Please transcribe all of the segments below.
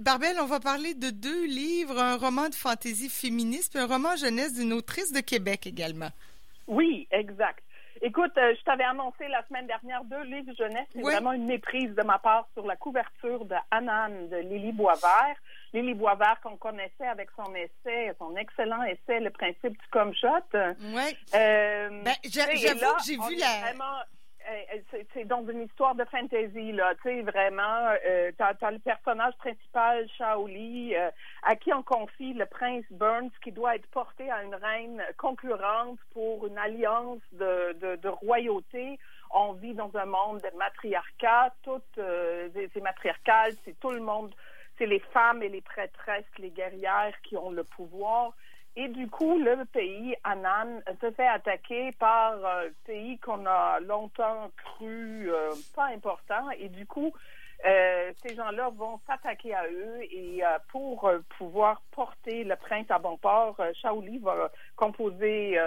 Barbel, on va parler de deux livres, un roman de fantaisie féministe et un roman jeunesse d'une autrice de Québec également. Oui, exact. Écoute, euh, je t'avais annoncé la semaine dernière deux livres jeunesse. C'est vraiment une méprise de ma part sur la couverture de Anan de Lily Boisvert. Lily Boisvert qu'on connaissait avec son essai, son excellent essai Le principe du comme shot. Oui. Euh, ben, j'avoue que j'ai vu la. C'est dans une histoire de fantasy là, tu sais vraiment. Euh, t'as as le personnage principal Shaoli euh, à qui on confie le prince Burns qui doit être porté à une reine concurrente pour une alliance de, de, de royauté. On vit dans un monde de matriarcat, toutes euh, c'est matriarcal, c'est tout le monde, c'est les femmes et les prêtresses, les guerrières qui ont le pouvoir. Et du coup, le pays, Anan, se fait attaquer par un pays qu'on a longtemps cru euh, pas important. Et du coup, euh, ces gens-là vont s'attaquer à eux et euh, pour pouvoir porter le prince à bon port, Shaoli va composer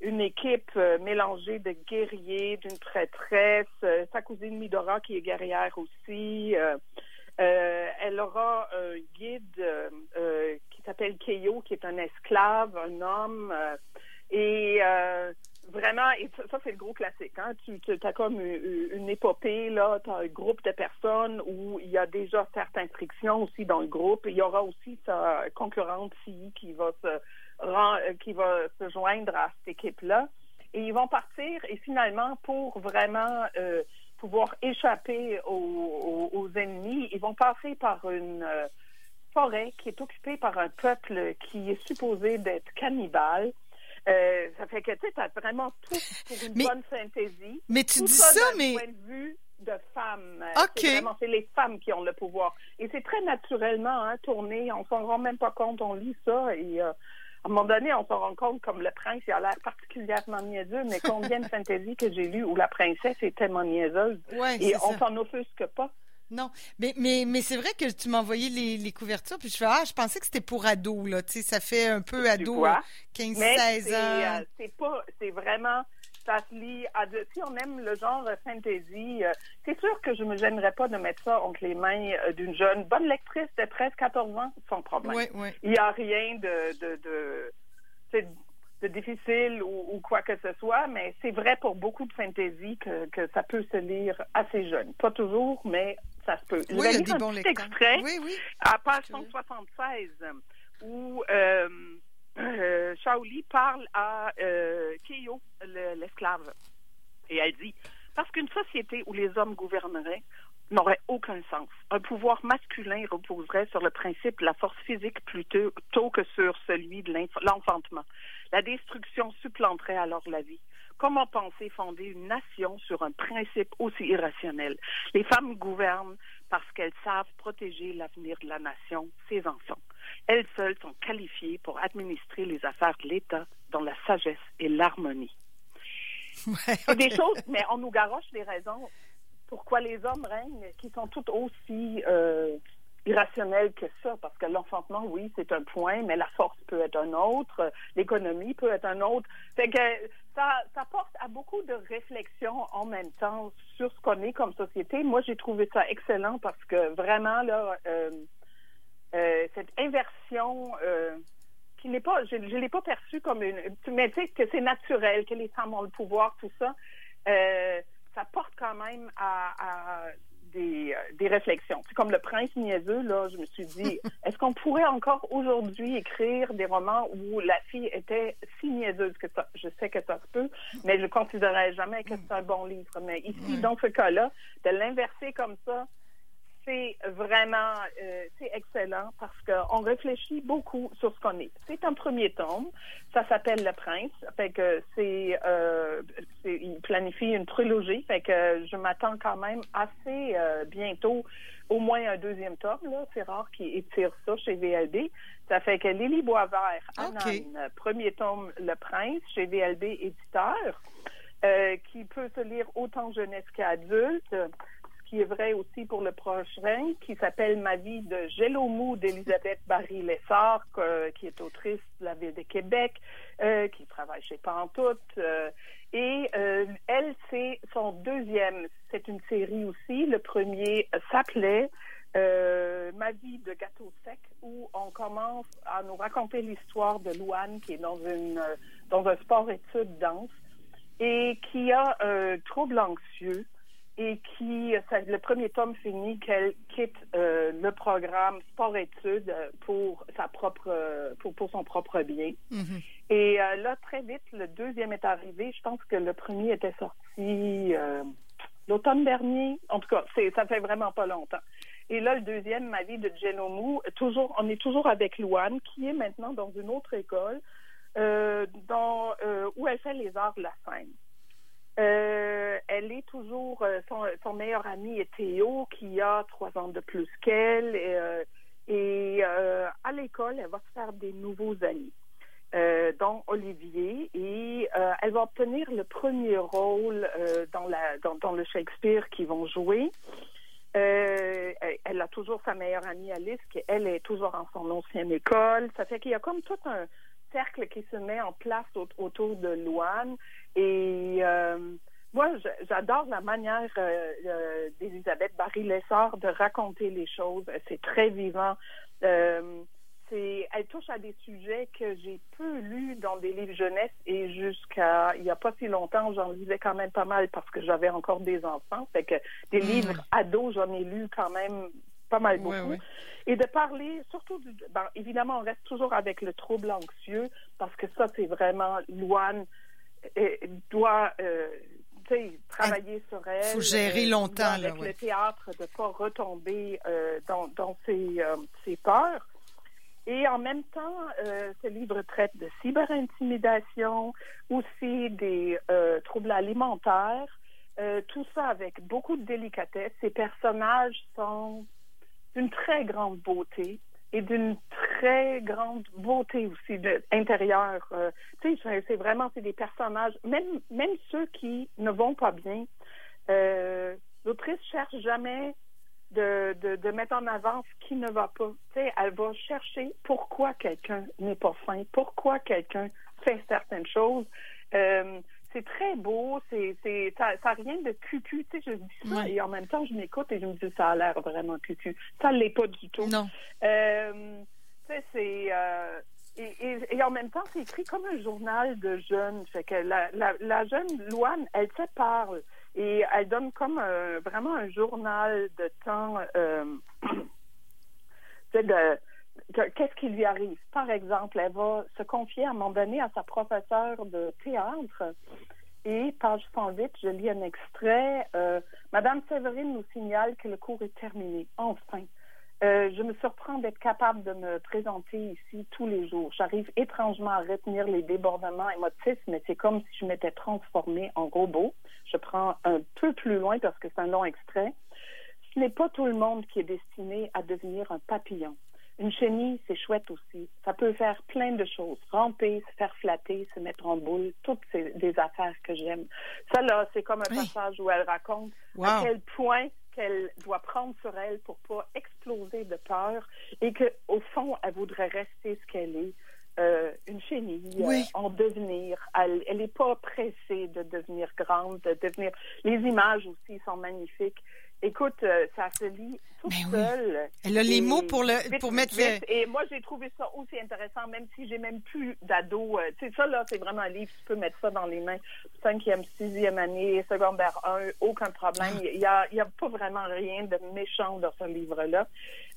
une équipe mélangée de guerriers, d'une prêtresse, sa cousine Midora qui est guerrière aussi. elle aura un guide s'appelle Keio, qui est un esclave, un homme. Euh, et euh, vraiment, et ça, c'est le gros classique. Hein? Tu, as comme une, épopée, là, tu as un groupe de personnes où il y a déjà certaines frictions aussi dans le groupe. Il y aura aussi sa concurrente fille qui va se euh, qui va se joindre à cette équipe-là. Et ils vont partir et finalement, pour vraiment pouvoir échapper aux, ennemis, ils vont passer par une forêt qui est occupée par un peuple qui est supposé d'être cannibale. Euh, ça fait que tu as vraiment tout pour une bonne fantaisie. Mais tu dis ça, mais. point de vue de femmes. Euh, OK. C'est les femmes qui ont le pouvoir. Et c'est très naturellement hein, tourné. On s'en rend même pas compte. On lit ça et. Euh, à un moment donné, on se rend compte comme le prince, il a l'air particulièrement niaiseux, mais combien de fantaisies que j'ai lues où la princesse est tellement niaiseuse et on s'en offusque pas. Non, mais, mais, mais c'est vrai que tu m'as envoyé les, les, couvertures, puis je fais Ah, je pensais que c'était pour ados, là. Tu sais, ça fait un peu ado, 15-16 ans. Euh, c'est pas, c'est vraiment, ça se lit à Si on aime le genre fantasy, euh, c'est sûr que je me gênerais pas de mettre ça entre les mains euh, d'une jeune bonne lectrice de 13-14 ans, sans problème. Oui, oui. Il n'y a rien de, de, de de difficile ou, quoi que ce soit, mais c'est vrai pour beaucoup de fantasy que, que ça peut se lire assez jeune. Pas toujours, mais ça se peut. Oui, a des bons lecteurs. extrait oui, oui. à page 176 où euh, euh, Shaoli parle à euh, Keio, l'esclave, et elle dit parce qu'une société où les hommes gouverneraient n'aurait aucun sens. Un pouvoir masculin reposerait sur le principe de la force physique plutôt que sur celui de l'enfantement. La destruction supplanterait alors la vie. Comment penser fonder une nation sur un principe aussi irrationnel? Les femmes gouvernent parce qu'elles savent protéger l'avenir de la nation, ses enfants. Elles seules sont qualifiées pour administrer les affaires de l'État dans la sagesse et l'harmonie. des choses, mais on nous garoche des raisons pourquoi les hommes règnent qui sont tout aussi euh, irrationnels que ça, parce que l'enfantement, oui, c'est un point, mais la force peut être un autre, l'économie peut être un autre. Fait que ça, ça porte à beaucoup de réflexions en même temps sur ce qu'on est comme société. Moi, j'ai trouvé ça excellent parce que vraiment, là, euh, euh, cette inversion qui n'est pas, je ne l'ai pas perçue comme une... Tu sais, que c'est naturel, que les femmes ont le pouvoir, tout ça. Euh, ça porte quand même à, des, euh, des, réflexions. C'est comme le prince niaiseux, là, je me suis dit, est-ce qu'on pourrait encore aujourd'hui écrire des romans où la fille était si niaiseuse que ça? Je sais que ça se peut, mais je ne considérerais jamais que c'est un bon livre. Mais ici, dans ce cas-là, de l'inverser comme ça, c'est vraiment euh, c'est excellent parce qu'on réfléchit beaucoup sur ce qu'on est. C'est un premier tome. Ça s'appelle Le Prince. Fait que c'est euh, il planifie une trilogie. Fait que je m'attends quand même assez euh, bientôt au moins un deuxième tome. Là, c'est rare qu'ils étirent ça chez VLB. Ça fait que Lily Boisvert, okay. premier tome Le Prince chez VLB éditeur, qui peut se lire autant jeunesse qu'adulte qui est vrai aussi pour le prochain, qui s'appelle Ma vie de Gelomou d'Elisabeth Barry-Lessard, qui est autrice de la Ville de Québec, euh, qui travaille chez Pantoute. Euh, et euh, elle, c'est son deuxième. C'est une série aussi. Le premier s'appelait Ma vie de gâteau sec, où on commence à nous raconter l'histoire de Louane, qui est dans, une, dans un sport-études dense et qui a un trouble anxieux et qui, le premier tome finit qu'elle quitte euh, le programme sport-études pour sa propre, pour, pour son propre bien. Mm-hmm. Et euh, là, très vite, le deuxième est arrivé. Je pense que le premier était sorti euh, l'automne dernier. En tout cas, c'est, ça fait vraiment pas longtemps. Et là, le deuxième, ma vie de Genomou, toujours, on est toujours avec Louane, qui est maintenant dans une autre école, dans, où elle fait les arts de la scène. Euh, elle est toujours euh, son, meilleur ami est Théo qui a trois ans de plus qu'elle et, euh, à l'école elle va se faire des nouveaux amis dont Olivier et elle va obtenir le premier rôle dans dans, le Shakespeare qu'ils vont jouer. elle a toujours sa meilleure amie Alice qui elle est toujours en son ancienne écécole. Ça fait qu'il y a comme tout un cercle qui se met en place autour de Loane. Et euh, moi, j'adore la manière euh, euh, d'Elisabeth Barry-Lessard de raconter les choses. C'est très vivant. c'est, elle touche à des sujets que j'ai peu lus dans des livres jeunesse et jusqu'à il n'y a pas si longtemps, j'en lisais quand même pas mal parce que j'avais encore des enfants. Fait que des mmh. livres ados, j'en ai lu quand même pas mal beaucoup. Et de parler, surtout, du, ben, évidemment, on reste toujours avec le trouble anxieux, parce que ça, c'est vraiment, Loane doit euh, travailler sur elle. Il faut gérer euh, longtemps. Avec le théâtre, de ne pas retomber euh, dans, dans ses, ses, peurs. Et en même temps, ce livre traite de cyberintimidation, aussi des troubles alimentaires, tout ça avec beaucoup de délicatesse. Ces personnages sont d'une très grande beauté et d'une très grande beauté aussi de, intérieure. Euh, tu sais, c'est vraiment c'est des personnages, même même ceux qui ne vont pas bien. Euh, L'autrice cherche jamais de, de, mettre en avant ce qui ne va pas. Tu sais, elle va chercher pourquoi quelqu'un n'est pas fin, pourquoi quelqu'un fait certaines choses. Euh, c'est très beau, c'est, c'est, ça n'a rien de cucu, tu sais, je dis ça, et en même temps, je m'écoute et je me dis, ça a l'air vraiment cucu. Ça ne l'est pas du tout. Non. Euh, tu sais, c'est... Euh, et, et, en même temps, c'est écrit comme un journal de jeunes. Fait que la, la, la jeune Loane, elle se parle et elle donne comme vraiment un journal de temps euh, de, qu'est-ce qui lui arrive? Par exemple, elle va se confier à un moment donné à sa professeure de théâtre. Et, page 108, je lis un extrait. Euh, Madame Séverine nous signale que le cours est terminé. Enfin. Euh, je me surprends d'être capable de me présenter ici tous les jours. J'arrive étrangement à retenir les débordements émotifs, mais c'est comme si je m'étais transformée en robot. Je prends un peu plus loin parce que c'est un long extrait. Ce n'est pas tout le monde qui est destiné à devenir un papillon. Une chenille, c'est chouette aussi. Ça peut faire plein de choses. Ramper, se faire flatter, se mettre en boule, toutes ces des affaires que j'aime. Ça, là, c'est comme un passage où elle raconte à quel point qu'elle doit prendre sur elle pour pas exploser de peur et que au fond, elle voudrait rester ce qu'elle est. Euh, une chenille euh, en devenir. Elle n'est pas pressée de devenir grande, de devenir. Les images aussi sont magnifiques. Écoute, euh, ça se lit tout seul. Elle a les mots pour le pour mettre Et moi, j'ai trouvé ça aussi intéressant, même si j'ai même plus d'ado. Euh, tu sais, ça là, c'est vraiment un livre. Tu peux mettre ça dans les mains. Cinquième, sixième année, secondaire 1, aucun problème. Ah. Il y a, il y a pas vraiment rien de méchant dans ce livre-là.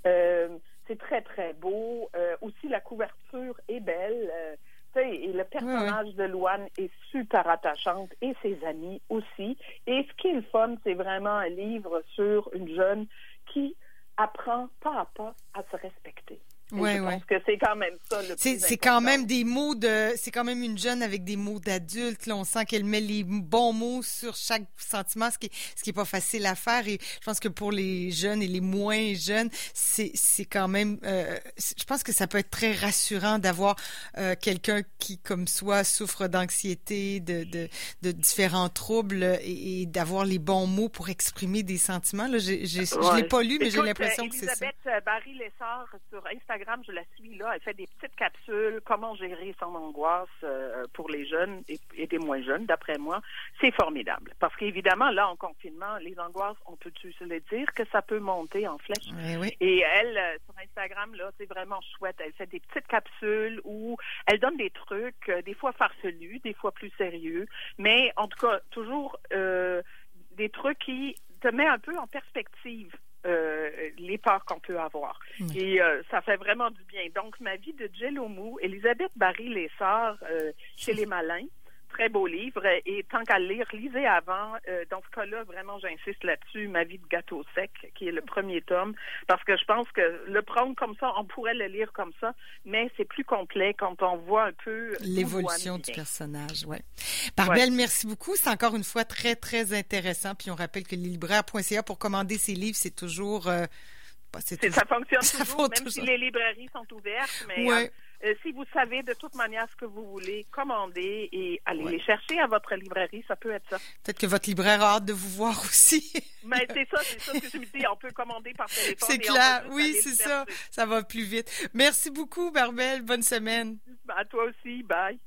Euh, c'est très très beau. aussi, la couverture est belle. Et le personnage de Loane est super attachante et ses amis aussi. Et ce qui est le fun, c'est vraiment un livre sur une jeune qui apprend pas à pas à se respecter. Oui, je pense que c'est quand même ça le plus C'est quand même des mots de. C'est quand même une jeune avec des mots d'adulte. on sent qu'elle met les bons mots sur chaque sentiment, ce qui, ce qui est pas facile à faire. Et je pense que pour les jeunes et les moins jeunes, c'est, c'est quand même. Euh, je pense que ça peut être très rassurant d'avoir euh, quelqu'un qui, comme soi, souffre d'anxiété, de, de, de différents troubles et, d'avoir les bons mots pour exprimer des sentiments. Là, j'ai, j'ai, je l'ai pas lu, mais j'ai l'impression que c'est ça. Elisabeth Barry Lessard sur Instagram Instagram, je la suis là. Elle fait des petites capsules, comment gérer son angoisse euh, pour les jeunes et, et des moins jeunes, d'après moi. C'est formidable. Parce qu'évidemment, là, en confinement, les angoisses, on peut se le dire que ça peut monter en flèche? Oui, oui. Et elle, euh, sur Instagram, là, c'est vraiment chouette. Elle fait des petites capsules où elle donne des trucs, euh, des fois farfelus, des fois plus sérieux, mais en tout cas, toujours des trucs qui te met un peu en perspective. Euh, les peurs qu'on peut avoir. Et euh, ça fait vraiment du bien. Donc, ma vie de Jello Mou, Elisabeth Barry Les Sœurs euh, chez les Malins. Très beau livre. Et tant qu'à le lire, lisez avant. Euh, dans ce cas-là, vraiment, j'insiste là-dessus, Ma vie de gâteau sec, qui est le premier tome, parce que je pense que le prendre comme ça, on pourrait le lire comme ça, mais c'est plus complet quand on voit un peu L'évolution où du personnage, ouais. Barbel, merci beaucoup. C'est encore une fois très, très intéressant. Puis on rappelle que leslibraires.ca pour commander ses livres, c'est toujours... euh, bah, toujours- Ça fonctionne Ça toujours, même toujours. si les librairies sont ouvertes. Mais Ouais. euh, euh, si vous savez de toute manière ce que vous voulez, commandez et allez Ouais. les chercher à votre librairie. Ça peut être ça. Peut-être que votre libraire a hâte de vous voir aussi. Mais c'est ça, c'est ça ce que je me dis. On peut commander par téléphone. c'est clair. Oui, c'est ça. Ça va plus vite. Merci beaucoup, Barbel. Bonne semaine. À toi aussi. Bye.